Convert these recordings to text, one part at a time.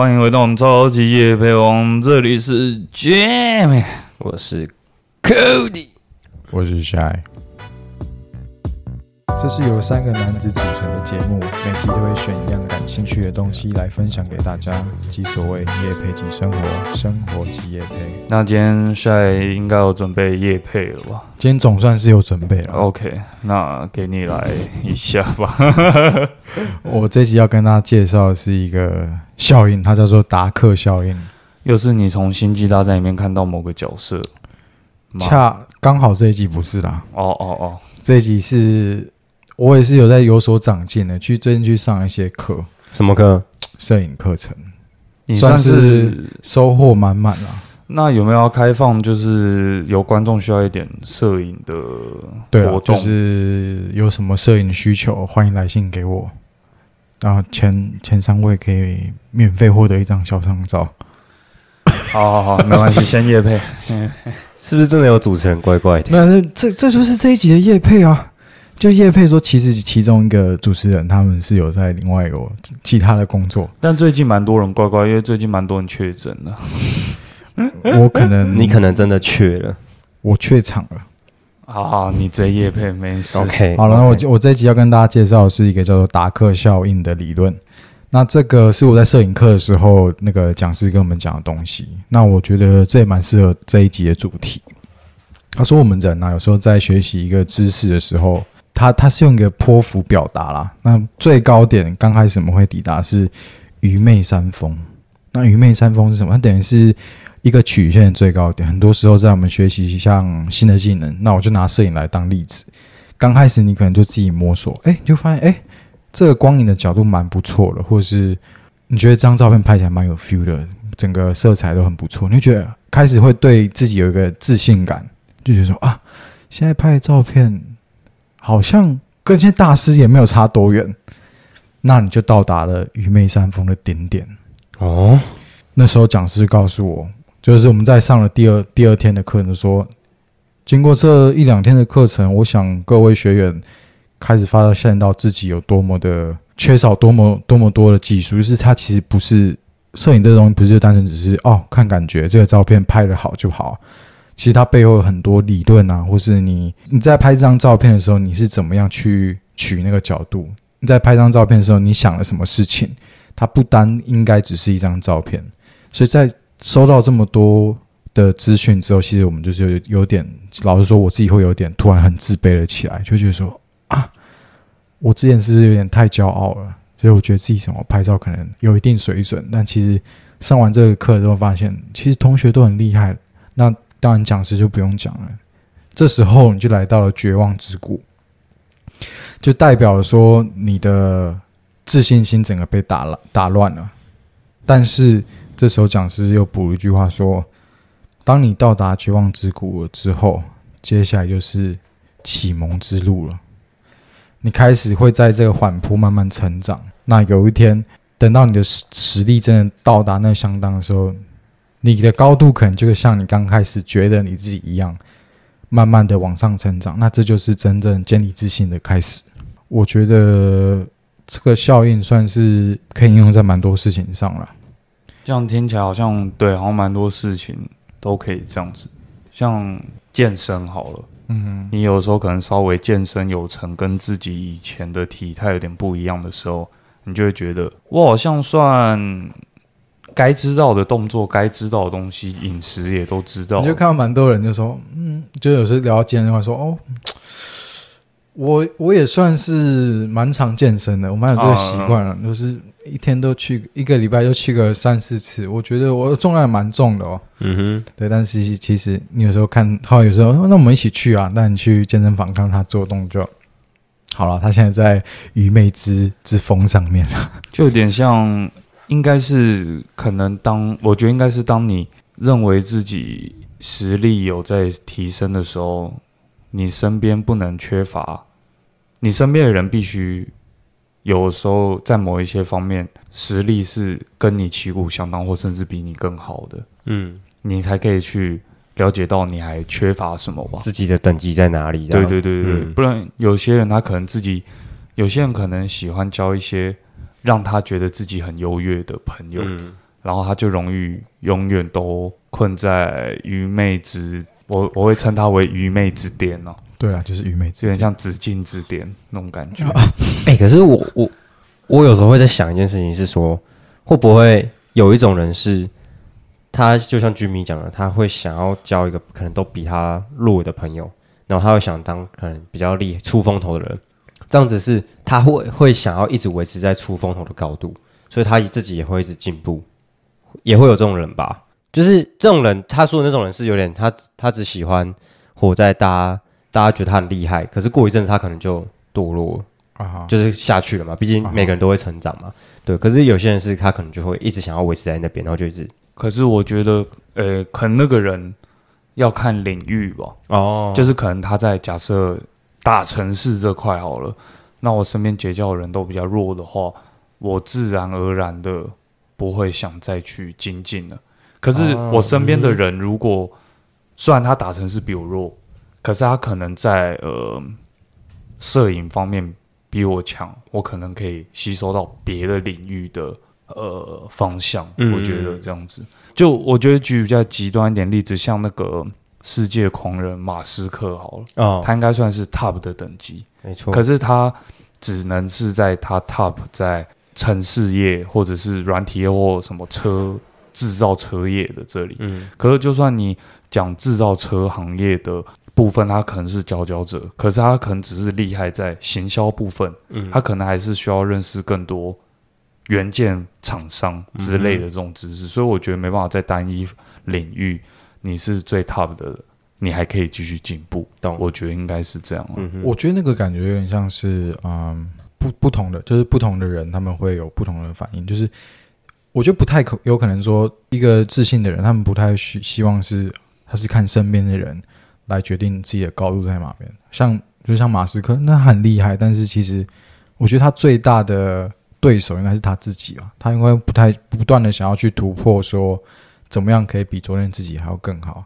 欢迎回到我们超级夜配王，这里是 Jam，我是 Cody，我是 Shy。这是由三个男子组成的节目，每集都会选一样感兴趣的东西来分享给大家，即所谓夜配即生活，生活即夜配。那今天 Shy 应该有准备夜配了吧今天总算是有准备了。？OK，那给你来一下吧。我这集要跟大家介绍的是一个效应，它叫做达克效应。又是你从星际大战里面看到某个角色吗？恰刚好这一集不是啦，哦哦哦，这一集是我也是有在有所长进的，去最近去上一些课，什么课？摄影课程，你算算是收获满满啦。那有没有要开放？就是有观众需要一点摄影的对啊活，动，就是有什么摄影需求，欢迎来信给我。然后前前三位可以免费获得一张小张照。好好好，没关系，先夜配。是不是真的有主持人怪怪的？没有，这这就是这一集的叶配啊。就叶佩说，其实其中一个主持人他们是有在另外有其他的工作，但最近蛮多人乖乖，因为最近蛮多人确诊了。我可能你可能真的缺了。我怯场了。好好，你这夜配没事。OK，好了，那我我这一集要跟大家介绍的是一个叫做达克效应的理论。那这个是我在摄影课的时候，那个讲师跟我们讲的东西。那我觉得这也蛮适合这一集的主题。他说，我们人啊，有时候在学习一个知识的时候，它它是用一个波幅表达啦。那最高点刚开始我们会抵达是愚昧山峰。那愚昧山峰是什么？它等于是一个曲线的最高点。很多时候在我们学习像新的技能，那我就拿摄影来当例子。刚开始你可能就自己摸索，哎、你就发现哎、诶这个光影的角度蛮不错的，或者是你觉得这张照片拍起来蛮有 feel 的，整个色彩都很不错，你就觉得开始会对自己有一个自信感，就觉得说啊，现在拍的照片好像跟现在大师也没有差多远，那你就到达了愚昧山峰的顶点。哦，那时候讲师告诉我，就是我们在上了第二第二天的课程，说经过这一两天的课程，我想各位学员开始发现到自己有多么的缺少多么多么多的技术，就是它其实不是摄影这个东西，不是就单纯只是哦看感觉这个照片拍的好就好。其实它背后有很多理论啊，或是你你在拍这张照片的时候，你是怎么样去取那个角度？你在拍张照片的时候，你想了什么事情？它不单应该只是一张照片，所以在收到这么多的资讯之后，其实我们就是有有点，老实说，我自己会有点突然很自卑了起来，就觉得说啊，我之前是不是有点太骄傲了？所以我觉得自己什么拍照可能有一定水准，但其实上完这个课之后，发现其实同学都很厉害，那当然讲师就不用讲了。这时候你就来到了绝望之谷，就代表说你的自信心整个被打了打乱了。但是这时候讲师又补了一句话说：“当你到达绝望之谷了之后，接下来就是启蒙之路了。你开始会在这个缓坡慢慢成长。那有一天，等到你的实实力真的到达那相当的时候，你的高度可能就会像你刚开始觉得你自己一样，慢慢的往上成长。那这就是真正建立自信的开始。我觉得这个效应算是可以应用在蛮多事情上了。这样听起来好像对，好像蛮多事情都可以这样子。像健身好了，嗯，你有时候可能稍微健身有成，跟自己以前的体态有点不一样的时候，你就会觉得我好像算该知道的动作、该知道的东西，饮食也都知道你。就看到蛮多人就说，嗯，就有时候聊到健身的话说，哦，我我也算是蛮常健身的，我蛮有这个习惯了，就是一天都去，一个礼拜就去个三四次。我觉得我的重量蛮重的哦，嗯哼对，但是其其实你有时候看，后来有时候那我们一起去啊，那你去健身房看他做动作，好了，他现在在愚昧之之风上面了，就有点像，应该是可能当我觉得应该是当你认为自己实力有在提升的时候，你身边不能缺乏，你身边的人必须有时候在某一些方面实力是跟你旗鼓相当，或甚至比你更好的，嗯，你才可以去了解到你还缺乏什么吧。自己的等级在哪里？对对对对不然有些人他可能自己，有些人可能喜欢交一些让他觉得自己很优越的朋友，嗯然后他就容易永远都困在愚昧之，我我会称他为愚昧之巅哦，对啊，就是愚昧有之点。点像紫禁之巅那种感觉。哎、可是我我我有时候会在想一件事情，是说会不会有一种人是，他就像居民讲的，他会想要交一个可能都比他弱的朋友，然后他会想当可能比较厉出风头的人，这样子是他会会想要一直维持在出风头的高度，所以他自己也会一直进步，也会有这种人吧？就是这种人，他说的那种人是有点他他只喜欢活在大家大家觉得他很厉害，可是过一阵子他可能就堕落了。啊哈，就是下去了嘛，毕竟每个人都会成长嘛。对，可是有些人是他可能就会一直想要维持在那边，然后就一直可是我觉得，呃，可能那个人要看领域吧，哦就是可能他在假设大城市这块好了，那我身边结交的人都比较弱的话，我自然而然的不会想再去精进了。可是哦我身边的人，如果、虽然他打城市比我弱，可是他可能在呃摄影方面比我强，我可能可以吸收到别的领域的呃方向。嗯我觉得这样子，就我觉得举比较极端一点例子，像那个世界狂人马斯克好了，哦，他应该算是 top 的等级，没错。可是他只能是在他 top 在城市业或者是软体业或什么车制造车业的这里。嗯。可是就算你讲制造车行业的部分，他可能是佼佼者，可是他可能只是厉害在行销部分，嗯，他可能还是需要认识更多元件厂商之类的这种知识，所以我觉得没办法在单一领域你是最 top 的，你还可以继续进步。懂我觉得应该是这样、啊。嗯我觉得那个感觉有点像是，嗯，不不同的，就是不同的人他们会有不同的反应。就是我觉得不太可有可能说，一个自信的人，他们不太希希望是他是看身边的人来决定自己的高度在哪边。像就像马斯克，那很厉害，但是其实我觉得他最大的对手应该是他自己吧。他应该不太不断的想要去突破，说怎么样可以比昨天自己还要更好。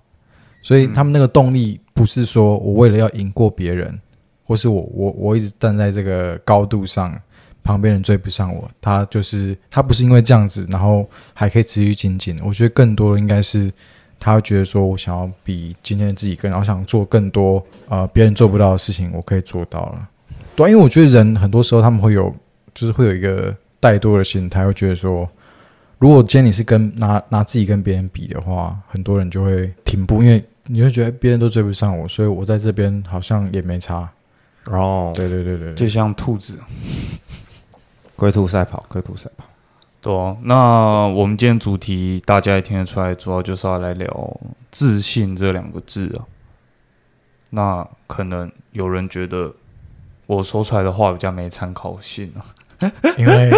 所以他们那个动力不是说我为了要赢过别人，或是我我我一直站在这个高度上，旁边人追不上我，他就是他不是因为这样子，然后还可以持续精进。我觉得更多的应该是他会觉得说我想要比今天的自己更，然后想做更多呃别人做不到的事情，我可以做到了。对啊、因为我觉得人很多时候他们会有就是会有一个怠惰的心态，会觉得说。如果今天你是跟拿拿自己跟别人比的话，很多人就会停步，因为你会觉得别人都追不上我，所以我在这边好像也没差。哦，对对对对对，就像兔子，龟兔赛跑，龟兔赛跑。对啊、那我们今天主题大家也听得出来，主要就是要来聊自信这两个字啊。那可能有人觉得我说出来的话比较没参考性啊。因为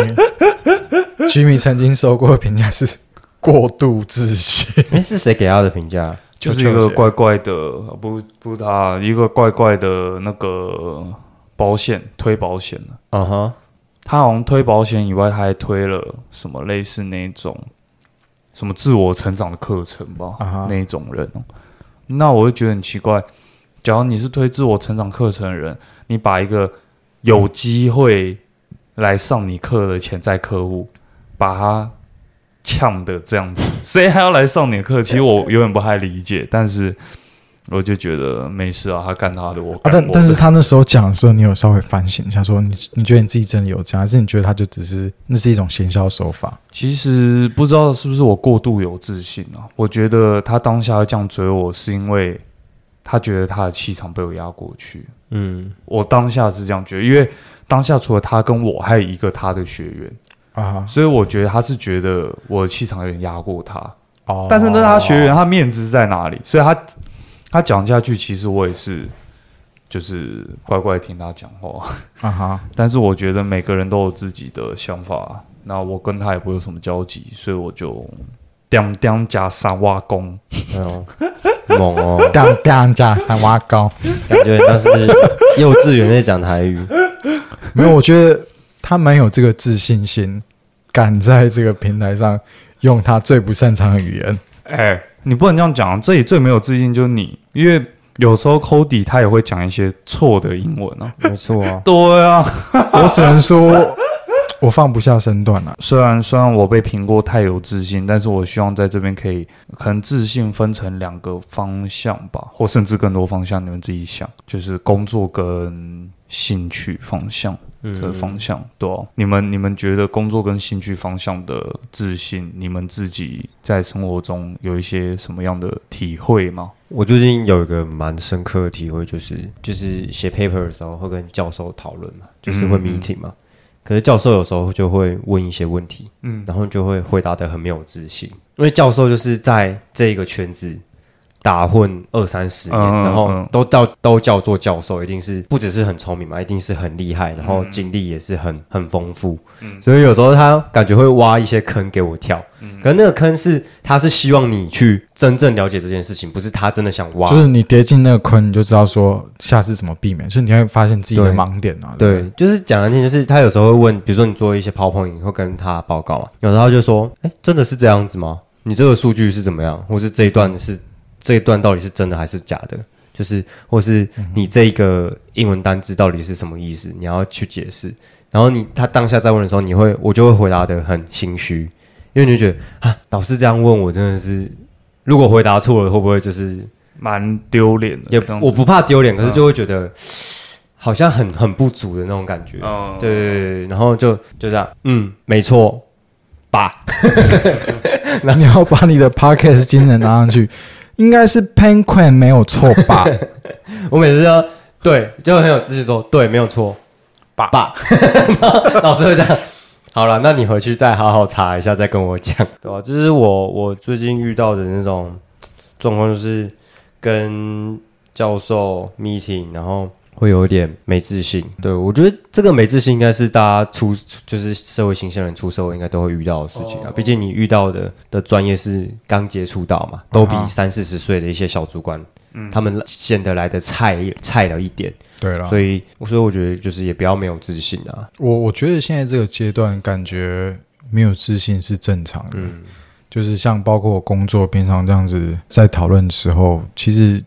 Jimmy 曾经收过的评价是过度自信。哎，是谁给他的评价？就是一个怪怪的，不不是他一个怪怪的那个保险推保险的，嗯哼，他好像推保险以外，他还推了什么类似那种什么自我成长的课程吧那种人哦。那我就觉得很奇怪，假如你是推自我成长课程的人，你把一个有机会来上你课的潜在客户，把他呛的这样子，谁还要来上你的课？其实我有点不太理解，但是我就觉得没事啊，他干他的，我啊，但干我的。但是他那时候讲的时候，你有稍微反省一下，说你你觉得你自己真的有这样，还是你觉得他就只是那是一种行销手法？其实不知道是不是我过度有自信啊？我觉得他当下会这样追我，是因为他觉得他的气场被我压过去。嗯，我当下是这样觉得，因为当下除了他跟我，还有一个他的学员，啊，所以我觉得他是觉得我的气场有点压过他。哦，但是那是他学员，他面子在哪里？所以他他讲下去，其实我也是就是乖乖听他讲话。啊哈，但是我觉得每个人都有自己的想法，那我跟他也不会有什么交集，所以我就当当加三挖工。哎呦，猛哦，当当加三挖工，感觉像是幼稚园在讲台语。没有，我觉得他蛮有这个自信心，敢在这个平台上用他最不擅长的语言。哎、你不能这样讲，这里最没有自信就是你，因为有时候 Cody 他也会讲一些错的英文啊。没错啊，对啊，我只能说，我放不下身段了。虽然虽然我被评过太有自信，但是我希望在这边可以，可能自信分成两个方向吧，或甚至更多方向，你们自己想，就是工作跟兴趣方向这个方向，对哦、你们你们觉得工作跟兴趣方向的自信，你们自己在生活中有一些什么样的体会吗？我最近有一个蛮深刻的体会，就是就是写 paper 的时候会跟教授讨论嘛，就是会嗯嗯 meeting 嘛。可是教授有时候就会问一些问题，嗯。然后就会回答的很没有自信，因为教授就是在这一个圈子打混二三十年，嗯嗯然后嗯都到都叫做教授，一定是不只是很聪明嘛，一定是很厉害，然后经历也是很很丰富，所以有时候他感觉会挖一些坑给我跳，可是那个坑是他是希望你去真正了解这件事情，不是他真的想挖，就是你跌进那个坑，你就知道说下次怎么避免，所以你会发现自己的盲点啊。对就是讲难听，就是他有时候会问，比如说你做一些 PowerPoint 会跟他报告嘛，有时候他就说，哎，真的是这样子吗？你这个数据是怎么样，或是这一段是这一段到底是真的还是假的？就是或是你这个英文单字到底是什么意思？你要去解释。然后你他当下在问的时候，你会我就会回答的很心虚，因为你就觉得啊，老师这样问我真的是，如果回答错了，会不会就是蛮丢脸的，也这样子我不怕丢脸，可是就会觉得、好像很很不足的那种感觉。嗯对对然后就就这样，嗯，没错，吧，你要把你的 podcast 精神拿上去，应该是 Penguin 没有错吧？我每次都对，就很有自信说，对，没有错，爸爸，老师会这样。好了，那你回去再好好查一下，再跟我讲，对吧、这是我我最近遇到的那种状况，就是跟教授 meeting，然后会有一点没自信。对我觉得这个没自信应该是大家出就是社会新鲜人出社会应该都会遇到的事情啊。毕竟你遇到的的专业是刚接触到嘛，都比三四十岁的一些小主管，他们显得来的菜菜了一点。对了，所以，所以我觉得就是也不要没有自信啊。我我觉得现在这个阶段，感觉没有自信是正常的。嗯，就是像包括我工作平常这样子在讨论的时候，其实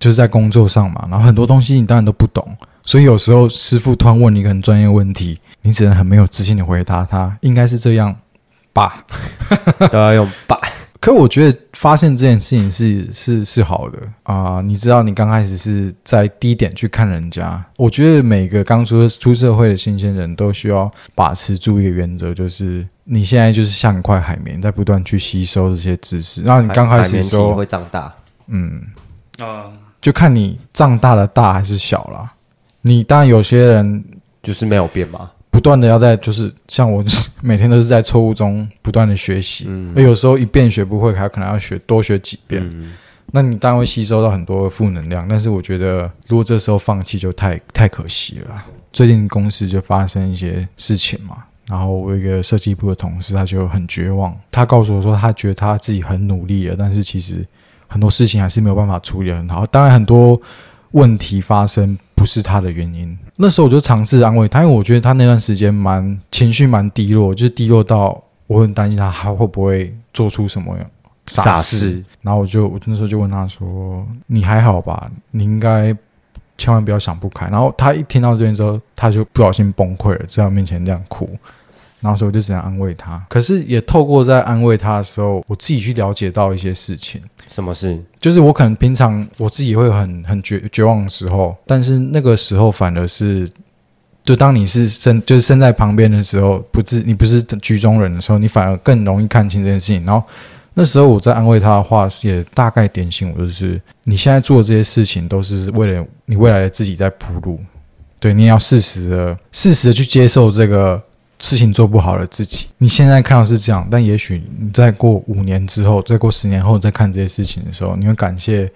就是在工作上嘛，然后很多东西你当然都不懂，所以有时候师傅突然问你一个很专业问题，你只能很没有自信的回答他，应该是这样吧。都要用吧。可我觉得发现这件事情是是是好的啊、你知道你刚开始是在低点去看人家，我觉得每个刚出出社会的新鲜人都需要把持住一个原则，就是你现在就是像一块海绵，在不断去吸收这些知识。然后你刚开始的时候，会长大，嗯，嗯就看你长大的大还是小啦。你当然有些人就是没有变嘛。不断的要在，就是像我每天都是在错误中不断的学习，嗯而有时候一遍学不会，还可能要学多学几遍。嗯，那你当然会吸收到很多负能量，但是我觉得如果这时候放弃就太太可惜了。最近公司就发生一些事情嘛，然后我一个设计部的同事他就很绝望，他告诉我说他觉得他自己很努力了，但是其实很多事情还是没有办法处理得很好。当然很多问题发生不是他的原因，那时候我就尝试安慰他，因为我觉得他那段时间蛮情绪蛮低落，就是低落到我很担心他还会不会做出什么傻。事，然后我就我那时候就问他说：“你还好吧？你应该千万不要想不开。”然后他一听到这边之后，他就不小心崩溃了，在我面前这样哭。然后所以我就只能安慰他。可是也透过在安慰他的时候，我自己去了解到一些事情。什么事？就是我可能平常我自己会很很绝绝望的时候，但是那个时候反而是，就当你是身就是身在旁边的时候，不是你不是局中人的时候，你反而更容易看清这件事情。然后那时候我在安慰他的话，也大概点醒我，就是你现在做的这些事情都是为了你未来的自己在铺路，对你也要适时的适时的去接受这个。事情做不好的自己，你现在看到是这样，但也许你再过五年之后，再过十年后再看这些事情的时候，你会感谢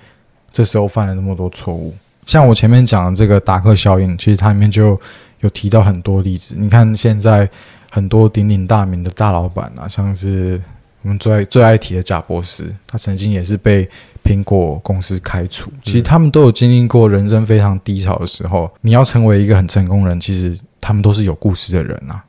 这时候犯了那么多错误。像我前面讲的这个达克效应，其实它里面就有提到很多例子。你看现在很多鼎鼎大名的大老板啊，像是我们最爱最爱提的贾博士，他曾经也是被苹果公司开除。其实他们都有经历过人生非常低潮的时候。你要成为一个很成功人，其实他们都是有故事的人啊。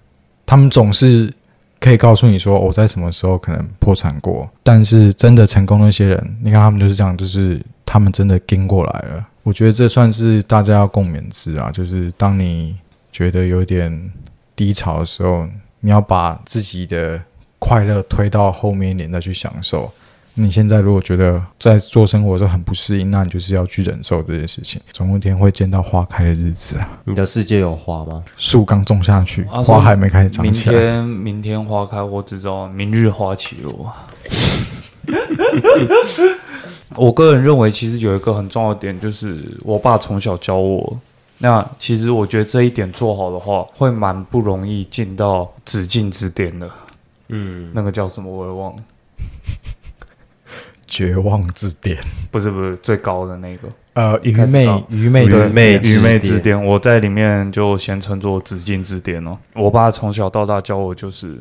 他们总是可以告诉你说我在什么时候可能破产过，但是真的成功那些人，你看他们就是这样，就是他们真的跟过来了。我觉得这算是大家要共勉之啊，就是当你觉得有点低潮的时候，你要把自己的快乐推到后面一点再去享受。你现在如果觉得在做生活的时候很不适应，那你就是要去忍受这件事情。总有一天会见到花开的日子啊！你的世界有花吗？树刚种下去，啊花还没开始长明起来。明天明天花开，我只知道明日花起落。我个人认为，其实有一个很重要的点，就是我爸从小教我。那其实我觉得这一点做好的话，会蛮不容易进到止境之巅的。嗯，那个叫什么我也忘了，绝望之巅，不是不是最高的那个。呃，愚昧愚昧愚昧愚昧之之巅，我在里面就先称作紫禁之巅哦。我爸从小到大教我，就是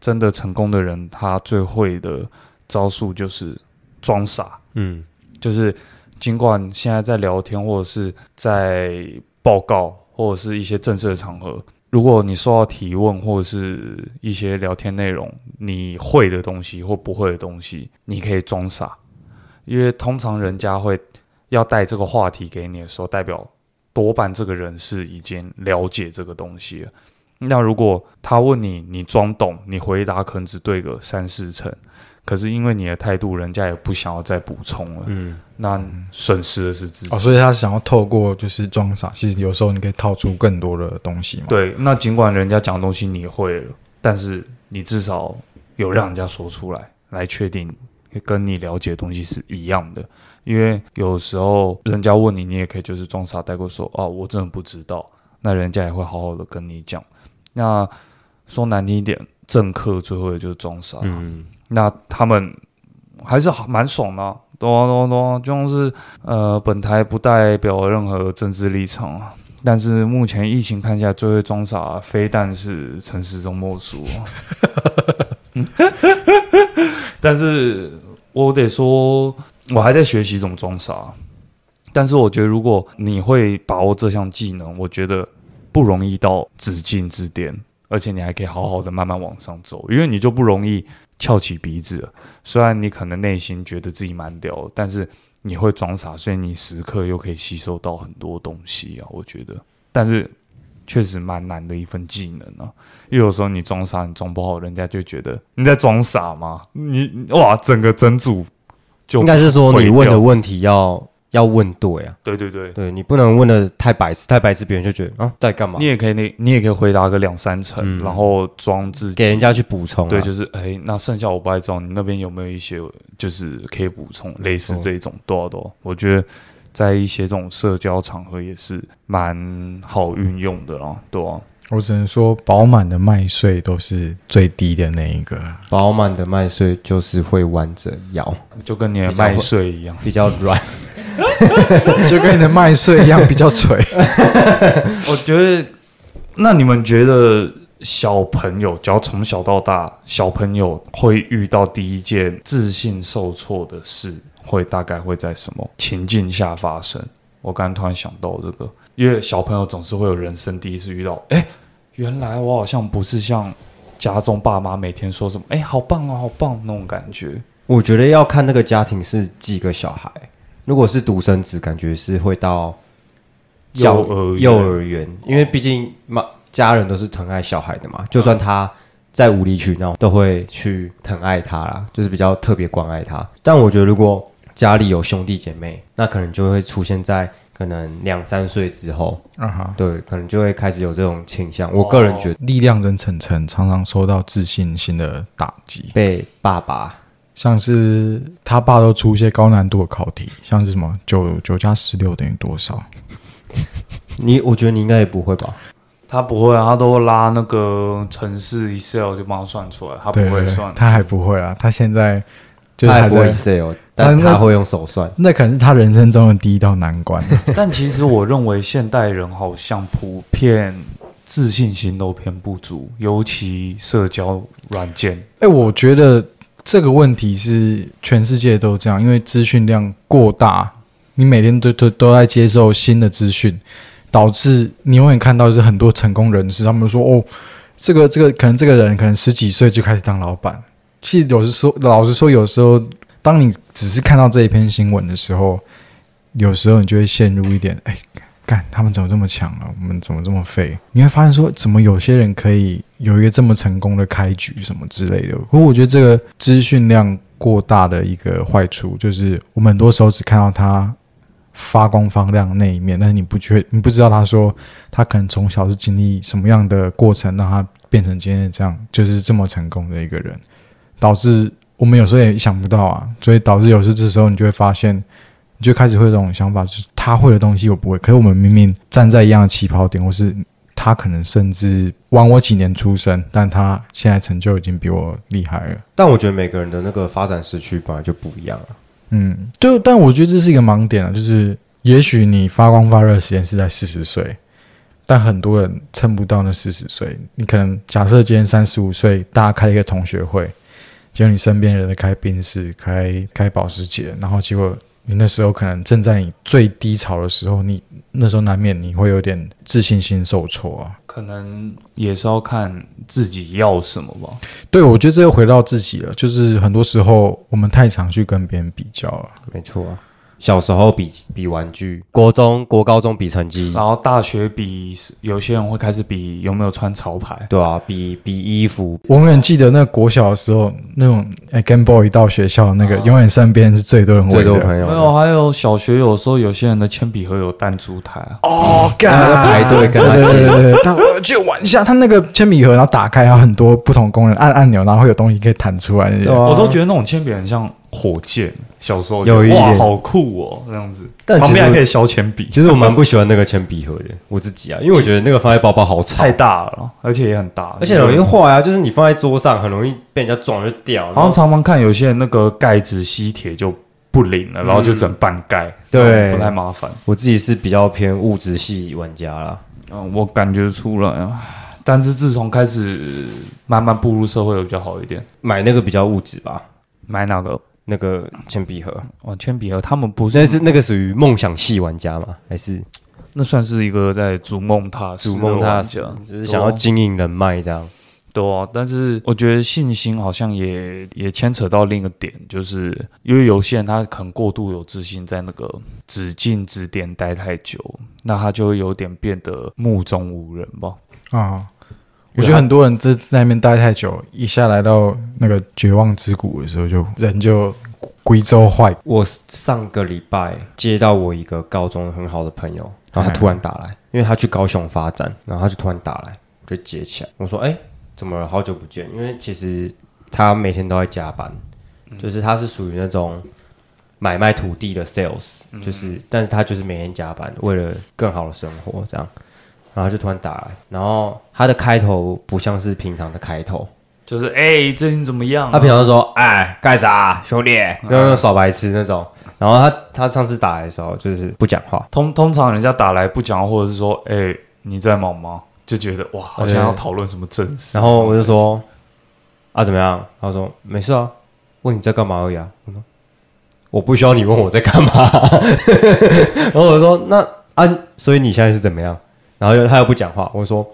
真的成功的人，他最会的招数就是装傻，嗯，就是尽管现在在聊天或者是在报告或者是一些正式的场合，如果你受到提问或者是一些聊天内容，你会的东西或不会的东西，你可以装傻，因为通常人家会要带这个话题给你的时候，代表多半这个人是已经了解这个东西了。那如果他问你，你装懂，你回答可能只对个三四成，可是因为你的态度，人家也不想要再补充了，嗯，那损失的是自己。哦，所以他想要透过就是装傻，其实有时候你可以套出更多的东西嘛。，对，那尽管人家讲的东西你会了，但是你至少有让人家说出来，来确定跟你了解的东西是一样的。因为有时候人家问你，你也可以就是装傻带过说哦，我真的不知道。那人家也会好好的跟你讲。那说难听一点，政客最后也就是装傻。嗯，那他们还是好蛮爽的、啊，懂啊懂啊懂啊，就像是呃，本台不代表任何政治立场啊，但是目前疫情看下来，最会装傻，非但是陈时中莫属、啊。但是我得说，我还在学习怎么装傻。但是我觉得，如果你会把握这项技能，我觉得不容易到紫禁之巅，而且你还可以好好的慢慢往上走，因为你就不容易翘起鼻子了。虽然你可能内心觉得自己蛮屌，但是你会装傻，所以你时刻又可以吸收到很多东西啊。我觉得，但是确实蛮难的一份技能啊。因为有时候你装傻，你装不好，人家就觉得你在装傻吗？你哇，整个整组就应该是说你问的问题要要问对啊，对对对，对你不能问的太白痴，太白痴别人就觉得啊在干嘛？你，也可以那，你也可以回答个两三成，嗯。然后装自己。给人家去补充啊，对，就是哎，那剩下我不太知道你那边有没有一些就是可以补充类似这种多少多少，我觉得在一些这种社交场合也是蛮好运用的啦，对啊，我只能说，饱满的麦穗都是最低的那一个。饱满的麦穗就是会弯着腰，就跟你的比较麦穗一样。比较软。就跟你的麦穗一样，比较垂。我觉得，那你们觉得小朋友，只要从小到大，小朋友会遇到第一件自信受挫的事，会大概会在什么情境下发生？我刚刚突然想到这个，因为小朋友总是会有人生第一次遇到，哎，原来我好像不是像家中爸妈每天说什么，哎，好棒哦，好棒那种感觉。我觉得要看那个家庭是几个小孩，如果是独生子，感觉是会到幼儿幼儿园，因为毕竟妈家人都是疼爱小孩的嘛，就算他再无理取闹，都会去疼爱他啦，就是比较特别关爱他。但我觉得如果家里有兄弟姐妹，那可能就会出现在可能两三岁之后，啊哈，对，可能就会开始有这种倾向。我个人觉得。力量人晨晨常常受到自信心的打击，被爸爸像是他爸都出一些高难度的考题，像是什么九九加十六等于多少？你，我觉得你应该也不会吧？他不会啊，他都拉那个城市 Excel 就帮他算出来，他不会算。他还不会啊，他现在就是还他不会但他会用手算。那可能是他人生中的第一道难关。但其实我认为现代人好像普遍自信心都偏不足，尤其社交软件。哎、我觉得这个问题是全世界都这样，因为资讯量过大，你每天都都都在接受新的资讯，导致你永远看到是很多成功人士，他们说哦，这个这个可能这个人可能十几岁就开始当老板。其实有时说，老实说，有时候当你只是看到这一篇新闻的时候，有时候你就会陷入一点，哎，干他们怎么这么强啊？我们怎么这么废？你会发现说，怎么有些人可以有一个这么成功的开局什么之类的。不过我觉得这个资讯量过大的一个坏处，就是我们很多时候只看到他发光发亮的那一面，但是你不觉你不知道他说他可能从小是经历什么样的过程，让他变成今天这样，就是这么成功的一个人，导致我们有时候也想不到啊，所以导致有时这时候你就会发现。你就开始会有这种想法，就是他会的东西我不会，可是我们明明站在一样的起跑点，或是他可能甚至晚我几年出生，但他现在成就已经比我厉害了。但我觉得每个人的那个发展时区本来就不一样啊。嗯，就但我觉得这是一个盲点啊，就是也许你发光发热的时间是在四十岁，但很多人撑不到那四十岁。你可能假设今天三十五岁，大家开一个同学会，结果你身边人在开宾士、开开保时捷，然后结果。你那时候可能正在你最低潮的时候，你那时候难免你会有点自信心受挫啊。可能也是要看自己要什么吧。对，我觉得这又回到自己了，就是很多时候我们太常去跟别人比较了。没错啊。小时候比比玩具，国中国高中比成绩，然后大学比有些人会开始比有没有穿潮牌，对啊，比比衣服。我永远记得那国小的时候，那种 Game Boy 到学校那个，永远身边是最多人最多朋友。没有，还有小学有时候有些人的铅笔盒有弹珠台啊。哦，干排队跟他对对对，他去玩一下，他那个铅笔盒然后打开，有很多不同功能，按按钮然后会有东西可以弹出来。我都觉得那种铅笔很像火箭。小时候有一哇，好酷哦，这样子。但旁边还可以削铅笔。其实我蛮不喜欢那个铅笔盒的，我自己啊，因为我觉得那个放在包包好吵，太大了，而且也很大，而且容易坏啊。就是你放在桌上，很容易被人家撞就掉。好像常常看有些人那个盖子吸铁就不灵了，然后就整半盖，对，不太麻烦。我自己是比较偏物质系玩家啦，嗯，我感觉出来啊。但是自从开始慢慢步入社会，比较好一点。买那个比较物质吧，买哪个？那个铅笔盒哦，铅笔盒，他们不是那是那个属于梦想系玩家吗？还是那算是一个在逐梦踏实、逐梦踏实，就是想要经营人脉这样。对啊，但是我觉得信心好像也也牵扯到另一个点，就是因为有些人他可能过度有自信，在那个只进指点待太久，那他就会有点变得目中无人吧。啊。我觉得很多人在在那边待太久，一下来到那个绝望之谷的时候，就人就归州坏。我上个礼拜接到我一个高中很好的朋友，然后他突然打来，因为他去高雄发展，然后他就突然打来，我就接起来。我说：“哎，怎么了？好久不见。”因为其实他每天都在加班，就是他是属于那种买卖土地的 sales，就是，但是他就是每天加班，为了更好的生活这样。然后就突然打来，然后他的开头不像是平常的开头，就是哎，最近怎么样？他平常说哎，干啥，兄弟，跟耍白痴那种。然后他他上次打来的时候就是不讲话，通通常人家打来不讲话，或者是说哎你在忙吗？就觉得哇，好像要讨论什么正事。然后我就说啊怎么样？他说没事啊，问你在干嘛而已啊。我说我不需要你问我在干嘛。然后我说那啊，所以你现在是怎么样？然后又他又不讲话，我说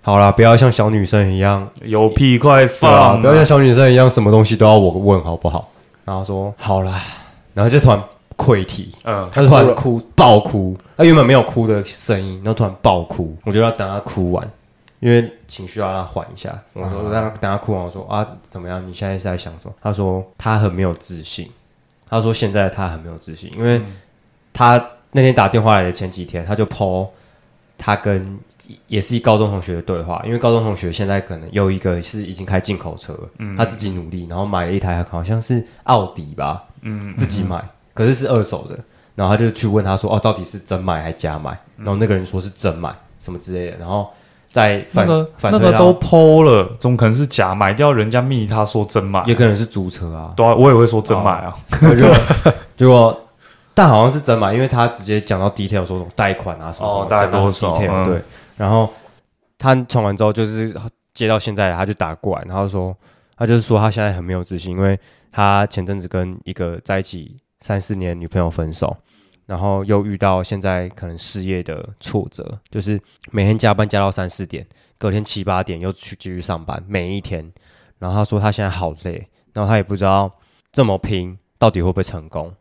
好啦，不要像小女生一样有屁快放，不要像小女生一样什么东西都要我问好不好？然后说好啦，然后就突然溃体，嗯，他突然哭爆哭，他原本没有哭的声音，然后突然爆哭，我就要等他哭完，因为情绪要让他缓一下。我说让他等他哭完，我说啊怎么样？你现在是在想什么？他说他很没有自信，他说现在他很没有自信，因为他那天打电话来的前几天他就抛。他跟也是一高中同学的对话，因为高中同学现在可能有一个是已经开进口车，嗯，他自己努力，然后买了一台好像是奥迪吧，嗯，自己买，可是是二手的，然后他就去问他说，哦，到底是真买还是假买？然后那个人说是真买，什么之类的，然后在那个那个都剖了，怎么可能是假买掉？人家密他说真买，也可能是租车啊，对啊，我也会说真买啊，结果。但好像是真嘛，因为他直接讲到 detail 说贷款啊什么什么，大概多少对。然后他传完之后，就是接到现在，他就打过来，然后说他就是说他现在很没有自信，因为他前阵子跟一个在一起三四年女朋友分手，然后又遇到现在可能事业的挫折，就是每天加班加到三四点，隔天七八点又去继续上班，每一天。然后他说他现在好累，然后他也不知道这么拼到底会不会成功。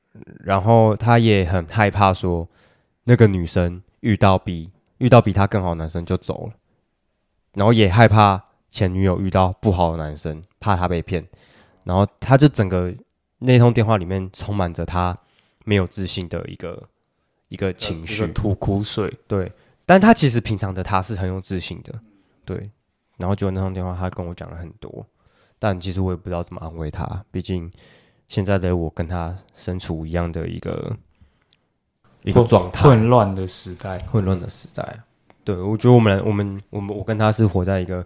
然后他也很害怕，说那个女生遇到比遇到比他更好的男生就走了，然后也害怕前女友遇到不好的男生，怕他被骗，然后他就整个那通电话里面充满着他没有自信的一个一个情绪。吐苦水，对，但他其实平常的他是很有自信的，对。然后结果那通电话，他跟我讲了很多，但其实我也不知道怎么安慰他，毕竟现在的我跟他身处一样的一个一个混状态，混乱的时代。混乱的时代啊。对，我觉得我们我们我们我跟他是活在一个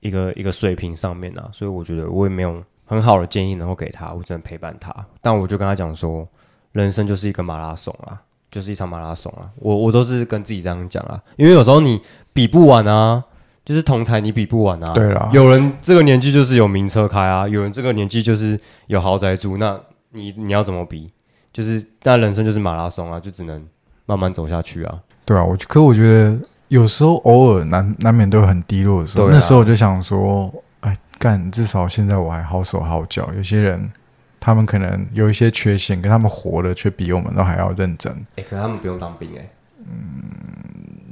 一个一个水平上面啊，所以我觉得我也没有很好的建议能够给他，我只能陪伴他。但我就跟他讲说，人生就是一个马拉松啊，就是一场马拉松啊。我我都是跟自己这样讲啊，因为有时候你比不完啊，就是同才你比不完啊。对啦，有人这个年纪就是有名车开啊，有人这个年纪就是有豪宅住，那你你要怎么比？就是那人生就是马拉松啊，就只能慢慢走下去啊。对啊，我可我觉得有时候偶尔难难免都会很低落的时候，啊那时候我就想说，哎，干，至少现在我还好手好脚。有些人他们可能有一些缺陷，跟他们活的却比我们都还要认真。哎、可是他们不用当兵哎、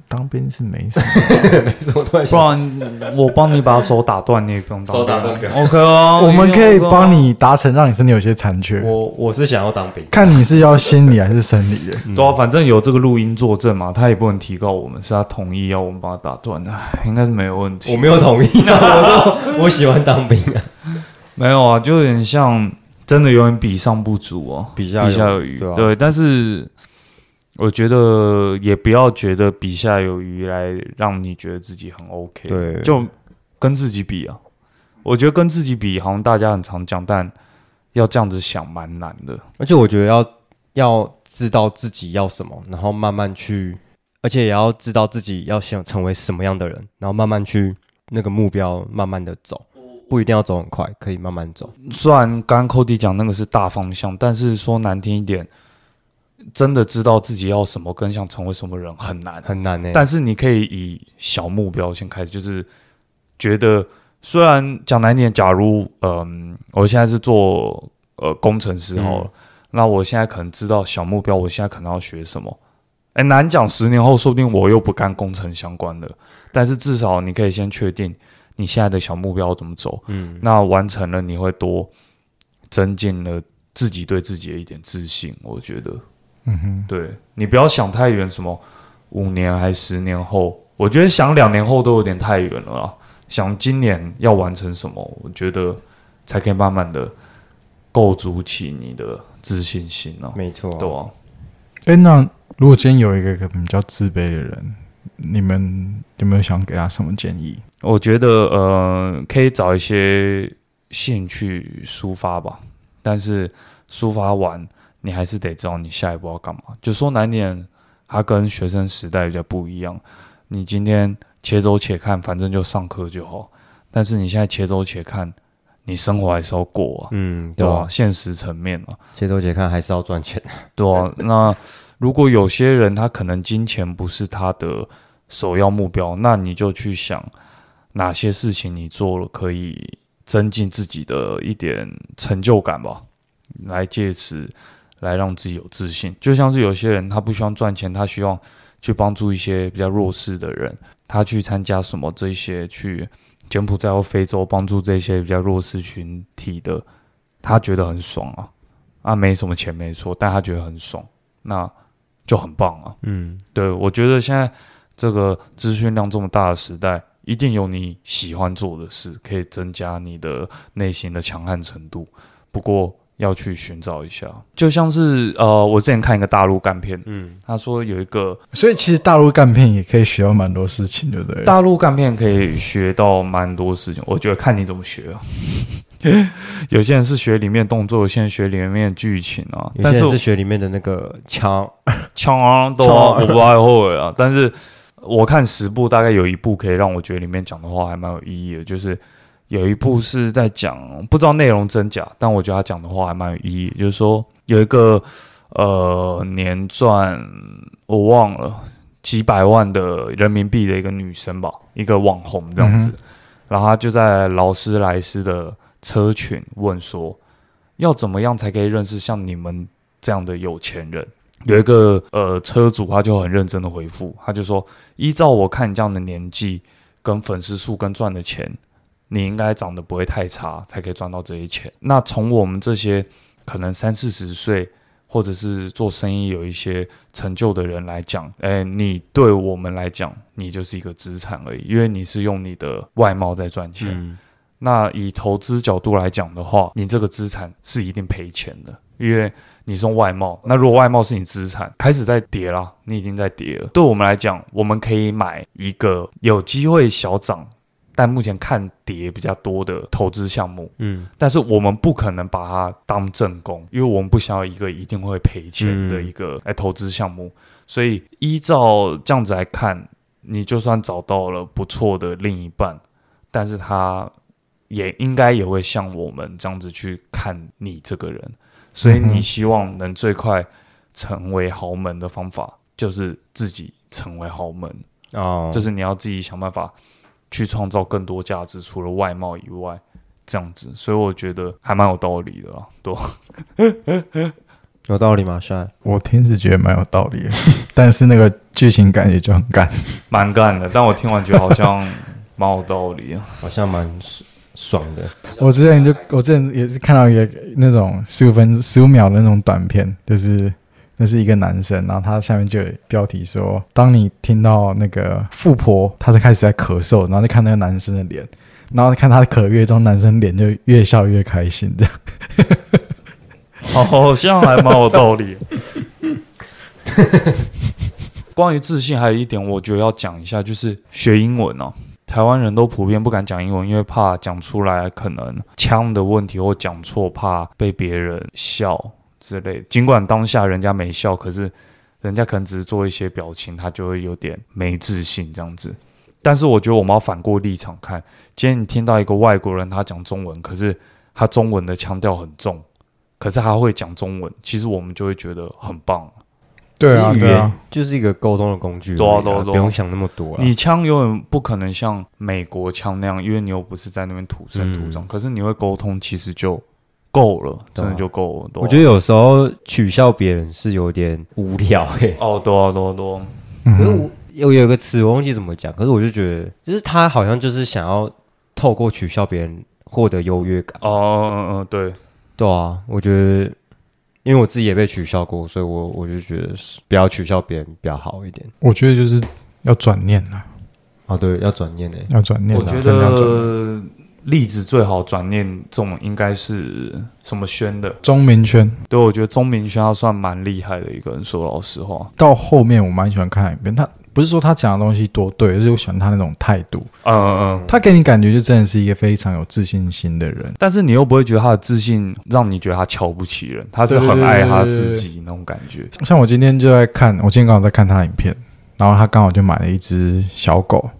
当兵是没什么，没什么突然不然我帮你把手打断，你也不用当手打断不用 OK 啊，我们可以啊帮。你达成让你身体有些残缺，我我是想要当兵，看你是要心理还是生理的。对啊，反正有这个录音作证嘛，他也不能提告我们，是他同意要我们把他打断。的，应该是没有问题。我没有同意啊，我说 我喜欢当兵啊，没有啊，就有点像真的有点比上不足哦，比下有余。对啊。对，但是我觉得也不要觉得比下有余来让你觉得自己很 OK。对就跟自己比啊。我觉得跟自己比，好像大家很常讲，但要这样子想蛮难的。而且我觉得要要知道自己要什么，然后慢慢去，而且也要知道自己要想成为什么样的人，然后慢慢去那个目标，慢慢的走，不一定要走很快，可以慢慢走。虽然刚刚 Cody 讲那个是大方向，但是说难听一点，真的知道自己要什么跟想成为什么人很难。很难呢、但是你可以以小目标先开始，就是觉得虽然讲难听点，假如嗯、我现在是做呃工程师好了，嗯那我现在可能知道小目标，我现在可能要学什么。哎，难讲，十年后说不定我又不干工程相关的，但是至少你可以先确定你现在的小目标怎么走。嗯，那完成了，你会多增进了自己对自己的一点自信。我觉得，嗯哼，对你不要想太远，什么五年还十年后，我觉得想两年后都有点太远了啦。想今年要完成什么，我觉得才可以慢慢的构筑起你的自信心呢、没错，对啊，哎，那如果今天有一个比较自卑的人，你们有没有想给他什么建议？我觉得呃，可以找一些兴趣抒发吧，但是抒发完，你还是得知道你下一步要干嘛。就说难点，它跟学生时代比较不一样。你今天且走且看，反正就上课就好。但是你现在且走且看，你生活还是要过啊，嗯，对吧、对啊，现实层面啊，且走且看还是要赚钱，对啊。那如果有些人他可能金钱不是他的首要目标，那你就去想哪些事情你做了可以增进自己的一点成就感吧，来借此来让自己有自信。就像是有些人他不希望赚钱，他希望去帮助一些比较弱势的人，他去参加什么这些去柬埔寨或非洲帮助这些比较弱势群体的，他觉得很爽啊啊，没什么钱没错，但他觉得很爽，那就很棒啊。嗯，对，我觉得现在这个资讯量这么大的时代，一定有你喜欢做的事，可以增加你的内心的强悍程度。不过要去寻找一下，就像是呃，我之前看一个大陆干片，嗯，他说有一个所以其实大陆干片也可以学到蛮多事情，对不对？大陆干片可以学到蛮多事情，我觉得看你怎么学啊。有些人是学里面动作，有些人学里面的剧情啊。但是有些人是学里面的那个枪，枪啊都啊，我不爱后悔啊。但是我看十部，大概有一部可以让我觉得里面讲的话还蛮有意义的，就是有一部是在讲不知道内容真假，但我觉得他讲的话还蛮有意义。就是说有一个呃年赚我忘了几百万的人民币的一个女生吧，一个网红这样子，嗯然后她就在劳斯莱斯的车群问说，要怎么样才可以认识像你们这样的有钱人？有一个呃车主，他就很认真的回复，他就说：依照我看你这样的年纪跟粉丝数跟赚的钱，你应该长得不会太差，才可以赚到这些钱。那从我们这些可能三四十岁，或者是做生意有一些成就的人来讲，哎，你对我们来讲，你就是一个资产而已，因为你是用你的外貌在赚钱。嗯，那以投资角度来讲的话，你这个资产是一定赔钱的，因为你是用外貌。那如果外貌是你资产，开始在跌啦，你已经在跌了。对我们来讲，我们可以买一个有机会小涨，但目前看跌比较多的投资项目。嗯，但是我们不可能把它当正宫，因为我们不想要一个一定会赔钱的一个哎投资项目。所以依照这样子来看，你就算找到了不错的另一半，但是他也应该也会像我们这样子去看你这个人。所以你希望能最快成为豪门的方法，就是自己成为豪门。哦，就是你要自己想办法去创造更多价值，除了外貌以外，这样子，所以我觉得还蛮有道理的啦，对吧？有道理吗？现在我听是觉得蛮有道理的，但是那个剧情感也就很干。蛮干的，但我听完觉得好像蛮有道理啊。好像蛮爽爽的。我之前就我之前也是看到一个那种十五分十五秒的那种短片，就是那是一个男生，然后他下面就有标题说，当你听到那个富婆她在开始在咳嗽，然后就看那个男生的脸，然后看他咳越重，男生脸就越笑越开心，这样。好像还蛮有道理。关于自信，还有一点我觉得要讲一下，就是学英文哦。台湾人都普遍不敢讲英文，因为怕讲出来可能腔的问题或讲错，怕被别人笑之类的。尽管当下人家没笑，可是人家可能只是做一些表情，他就会有点没自信这样子。但是我觉得我们要反过立场看，今天你听到一个外国人他讲中文，可是他中文的腔调很重，可是他会讲中文，其实我们就会觉得很棒。对啊，语言对啊，就是一个沟通的工具而已，对啊对啊对啊不用想那么多啊。你腔永远不可能像美国腔那样，因为你又不是在那边土生土长，嗯可是你会沟通，其实就够了，真的就够了。我觉得有时候取笑别人是有点无聊诶、哦，对啊，对啊，是我有有一个词我忘记怎么讲，可是我就觉得，就是他好像就是想要透过取笑别人获得优越感。哦，嗯嗯，对，对啊，我觉得，因为我自己也被取笑过，所以我我就觉得是不要取笑别人比较好一点。我觉得就是要转念啊，啊，对，要转念诶、要转念啊，我觉。得例子最好转念这种应该是什么轩的，钟明轩对我觉得钟明轩他算蛮厉害的一个人，说老实话，到后面我蛮喜欢看影片，他不是说他讲的东西多对，而是我喜欢他那种态度。嗯嗯嗯。他给你感觉就真的是一个非常有自信心的人。但是你又不会觉得他的自信让你觉得他瞧不起人，他是很爱他自己那种感觉。像我今天就在看，我今天刚好在看他的影片，然后他刚好就买了一只小狗，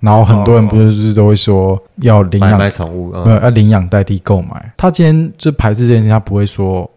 然后很多人不是都会说要领养，卖宠物，没有嗯，要领养代替购买。他今天就排斥这件事情，他不会说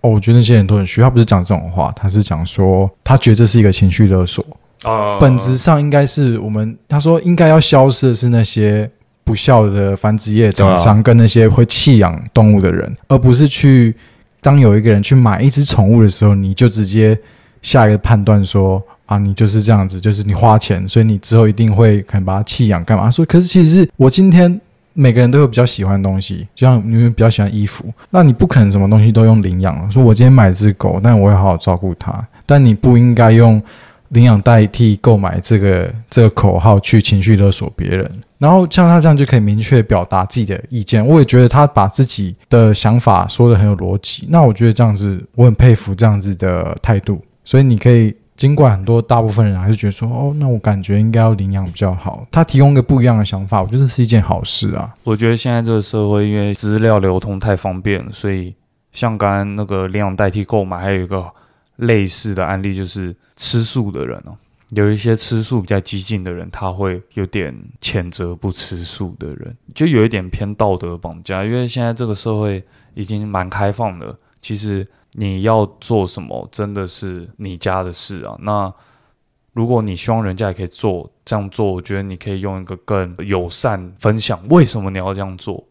哦，我觉得那些人都很虚，他不是讲这种话，他是讲说他觉得这是一个情绪勒索。啊本质上应该是我们他说应该要消失的是那些不孝的繁殖业厂商跟那些会弃养动物的人，而不是去当有一个人去买一只宠物的时候，你就直接下一个判断说啊，你就是这样子，就是你花钱，所以你之后一定会可能把它弃养干嘛？说可是其实是我今天。每个人都有比较喜欢的东西，就像你们比较喜欢衣服，那你不可能什么东西都用领养了。说我今天买只狗，但我会好好照顾它，但你不应该用领养代替购买这个这个口号去情绪勒索别人。然后像他这样就可以明确表达自己的意见。我也觉得他把自己的想法说的很有逻辑。那我觉得这样子，我很佩服这样子的态度。所以你可以。尽管很多大部分人还是觉得说，哦，那我感觉应该要领养比较好。他提供一个不一样的想法，我觉得这是一件好事啊。我觉得现在这个社会，因为资料流通太方便，所以像刚刚那个领养代替购买，还有一个类似的案例，就是吃素的人哦。有一些吃素比较激进的人，他会有点谴责不吃素的人，就有一点偏道德绑架。因为现在这个社会已经蛮开放的，其实你要做什么，真的是你家的事啊。那如果你希望人家也可以做这样做，我觉得你可以用一个更友善分享为什么你要这样做，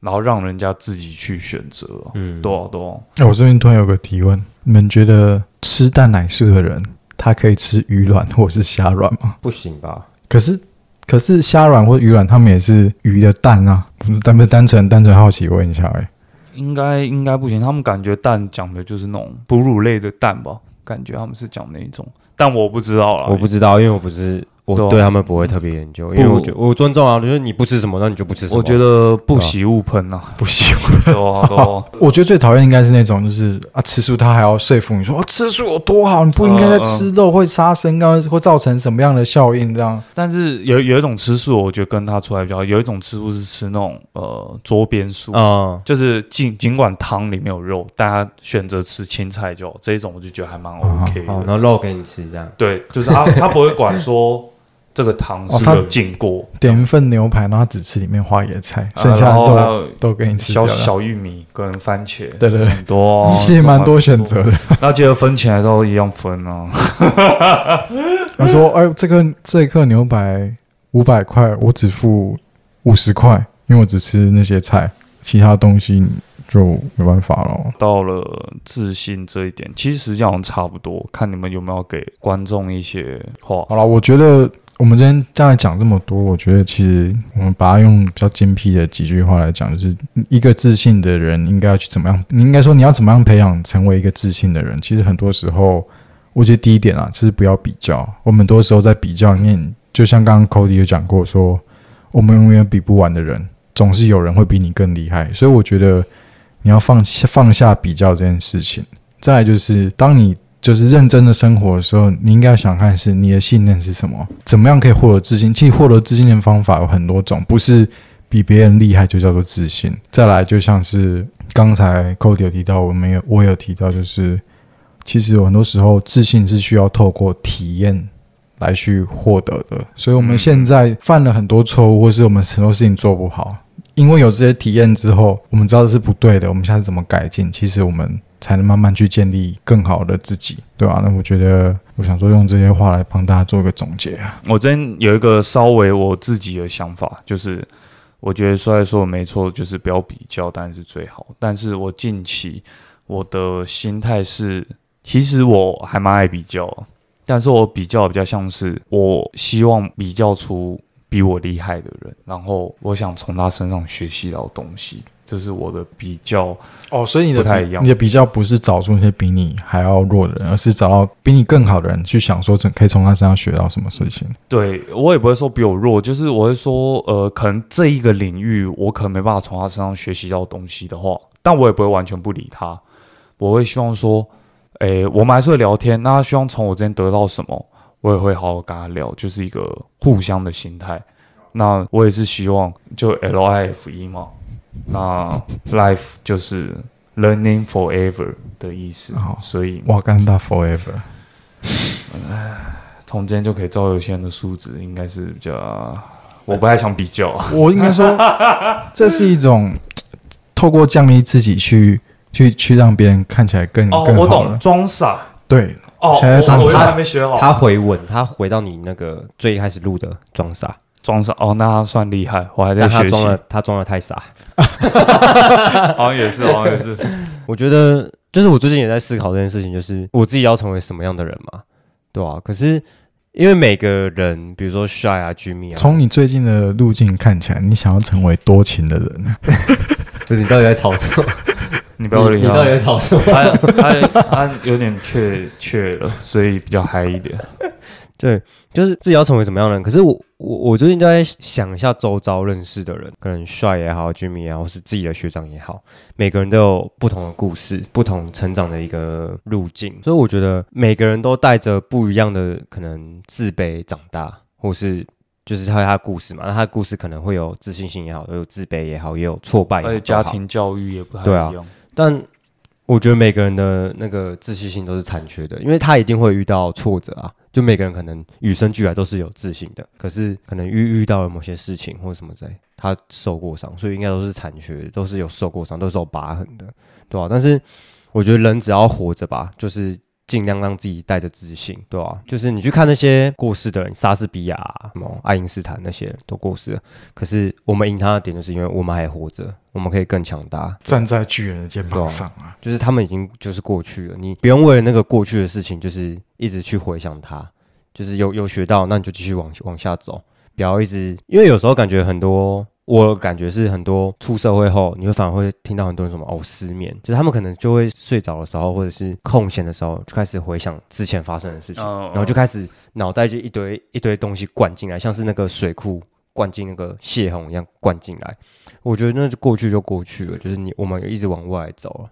然后让人家自己去选择啊。嗯，对啊，对啊。那我这边突然有个提问：你们觉得吃蛋奶素的人，他可以吃鱼卵或是虾卵吗？不行吧？可是可是虾卵或鱼卵，他们也是鱼的蛋啊，单不是单纯单纯好奇问一下哎、应该应该不行，他们感觉蛋讲的就是那种哺乳类的蛋吧，感觉他们是讲那一种，但我不知道啦，我不知道，因为我不是我对他们不会特别研究，因为我觉得我尊重啊，就是你不吃什么，那你就不吃什么。我觉得不喜勿喷呐，不喜欢。对啊对啊，我觉得最讨厌应该是那种，就是啊，吃素他还要说服你说，哦，吃素有多好，你不应该再吃肉，会杀生，刚会造成什么样的效应？这样但是有有一种吃素，我觉得跟他出来比较好，有一种吃素是吃那种呃桌边素。啊，就是尽尽管汤里面有肉，大家选择吃青菜就，这一种我就觉得还蛮 OK 的。好，然后肉给你吃这样。对，就是他他不会管说这个汤是是有浸过，点一份牛排，然后只吃里面花椰菜，啊剩下的都给你吃掉。小小玉米跟番茄，对对对很多哦，其实蛮多选择的。那记得分钱的时候一样分哦。他说：“哎，这个这一克牛排五百块，我只付五十块，因为我只吃那些菜，其他东西就没办法了。到了自信这一点，其实实际上差不多，看你们有没有给观众一些话。好了，我觉得我们今天刚才讲这么多，我觉得其实我们把它用比较精辟的几句话来讲，就是一个自信的人应该要去怎么样？你应该说你要怎么样培养成为一个自信的人？其实很多时候，我觉得第一点啊，就是不要比较。我们很多时候在比较里面，就像刚刚 Cody 有讲过说，我们永远比不完的人，总是有人会比你更厉害。所以我觉得你要放下放下比较这件事情。再就是，当你就是认真的生活的时候，你应该想看是你的信念是什么，怎么样可以获得自信。其实获得自信的方法有很多种，不是比别人厉害就叫做自信。再来就像是刚才 Cody 有提到，我们有我也有提到，就是其实有很多时候自信是需要透过体验来去获得的。所以我们嗯现在犯了很多错误，或是我们很多事情做不好，因为有这些体验之后，我们知道这是不对的，我们下次怎么改进？其实我们才能慢慢去建立更好的自己，对吧、那我觉得，我想说用这些话来帮大家做一个总结啊。我这边有一个稍微我自己的想法，就是我觉得虽然说没错，就是不要比较，当然是最好。但是我近期我的心态是，其实我还蛮爱比较，但是我比较比较像是我希望比较出比我厉害的人，然后我想从他身上学习到东西，这是我的比较。哦，所以你的不太一样你的比较不是找出那些比你还要弱的人，而是找到比你更好的人，去想说可以从他身上学到什么事情。对我也不会说比我弱，就是我会说，呃，可能这一个领域我可能没办法从他身上学习到东西的话，但我也不会完全不理他。我会希望说，诶，我们还是会聊天，那他希望从我这边得到什么，我也会好好跟他聊，就是一个互相的心态。那我也是希望就 L I F E 嘛，那 Life 就是 Learning Forever 的意思好，所以哇，干大 forever。从今天就可以照有些人的素质，应该是比较，我不太想比较啊。我应该说，这是一种透过降低自己去去去让别人看起来更哦，更好我懂，了。装傻。对，哦，现在装傻我我还没学好。他回稳，他回到你那个最开始录的装傻，装傻哦，那他算厉害，我还在学习但他装。了，他装的太傻。好 像也是，好像也是。我觉得就是我最近也在思考这件事情，就是我自己要成为什么样的人嘛，对吧、可是因为每个人，比如说 Shy 啊、Jimmy 啊，从你最近的路径看起来，你想要成为多情的人呢？不是你到底在吵什么？你不要理你你到底在他，吵什么？他他他有点怯怯了，所以比较嗨一点。对，就是自己要成为什么样的人。可是我我我最近在想一下周遭认识的人，可能帅也好，Jimmy 也好，或是自己的学长也好，每个人都有不同的故事，不同成长的一个路径。所以我觉得每个人都带着不一样的可能自卑长大，或是。就是他有他的故事嘛，那他的故事可能会有自信心也好，有自卑也好，也有挫败也好，而且家庭教育也不太对啊一样。但我觉得每个人的那个自信心都是残缺的，因为他一定会遇到挫折啊。就每个人可能与生俱来都是有自信的，可是可能遇遇到了某些事情或什么之类，他受过伤，所以应该都是残缺，都是有受过伤，都是有疤痕的，对吧、但是我觉得人只要活着吧，就是尽量让自己带着自信，对吧、就是你去看那些过世的人，莎士比亚啊、什么爱因斯坦那些都过世了，可是我们赢他的点，就是因为我们还活着，我们可以更强大，站在巨人的肩膀上啊！就是他们已经就是过去了，你不用为了那个过去的事情，就是一直去回想它，就是有有学到，那你就继续往往下走，不要一直，因为有时候感觉很多，我感觉是很多出社会后，你会反而会听到很多人什么哦失眠，就是他们可能就会睡着的时候，或者是空闲的时候，就开始回想之前发生的事情，嗯然后就开始脑袋就一堆一堆东西灌进来，像是那个水库灌进那个泄洪一样灌进来。我觉得那就过去就过去了，就是你我们一直往未来走了。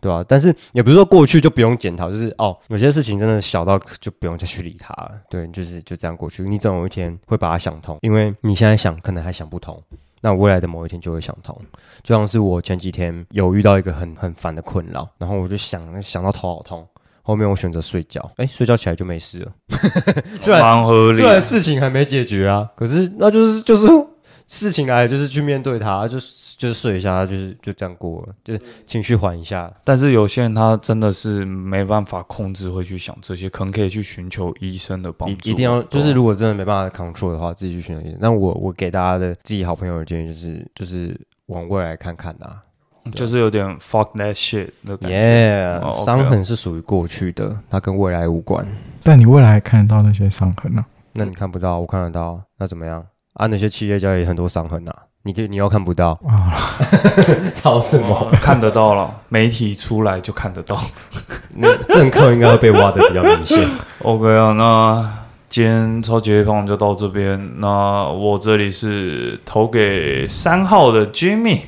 对吧、但是也不是说过去就不用检讨，就是哦，有些事情真的小到就不用再去理它了。对，就是就这样过去。你总有一天会把它想通，因为你现在想可能还想不通，那未来的某一天就会想通。就像是我前几天有遇到一个很很烦的困扰，然后我就想想到头好痛，后面我选择睡觉，哎，睡觉起来就没事了。虽然。事情还没解决啊，可是那就是就是事情来了，就是去面对它，就是就是睡一下，就是就这样过了，就是情绪缓一下。但是有些人他真的是没办法控制，会去想这些，可能可以去寻求医生的帮助。一一定要就是如果真的没办法 control 的话，自己去寻求医生。那我我给大家的自己好朋友的建议就是就是往未来看看呐、就是有点 fuck that shit 的感觉。耶伤痕是属于过去的，它跟未来无关。但你未来还看得到那些伤痕呢、那你看不到，我看得到，那怎么样？啊，那些企业家也很多伤痕呐、你可以你又看不到啊？吵什么？哦看得到了，媒体出来就看得到。那政客应该会被挖的比较明显。OK 啊，那今天超级黑胖就到这边。那我这里是投给三号的 Jimmy。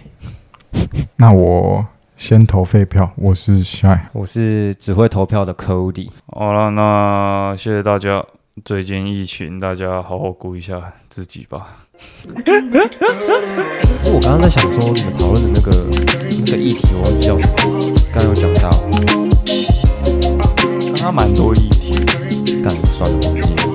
那我先投废票，我是 Shy。我是只会投票的 Cody。好了，那谢谢大家。最近疫情，大家好好顾一下自己吧。我刚刚在想说，你们讨论的那个那个议题，我忘记叫什么，刚刚有讲到，他蛮多议题。干算了，忘记了。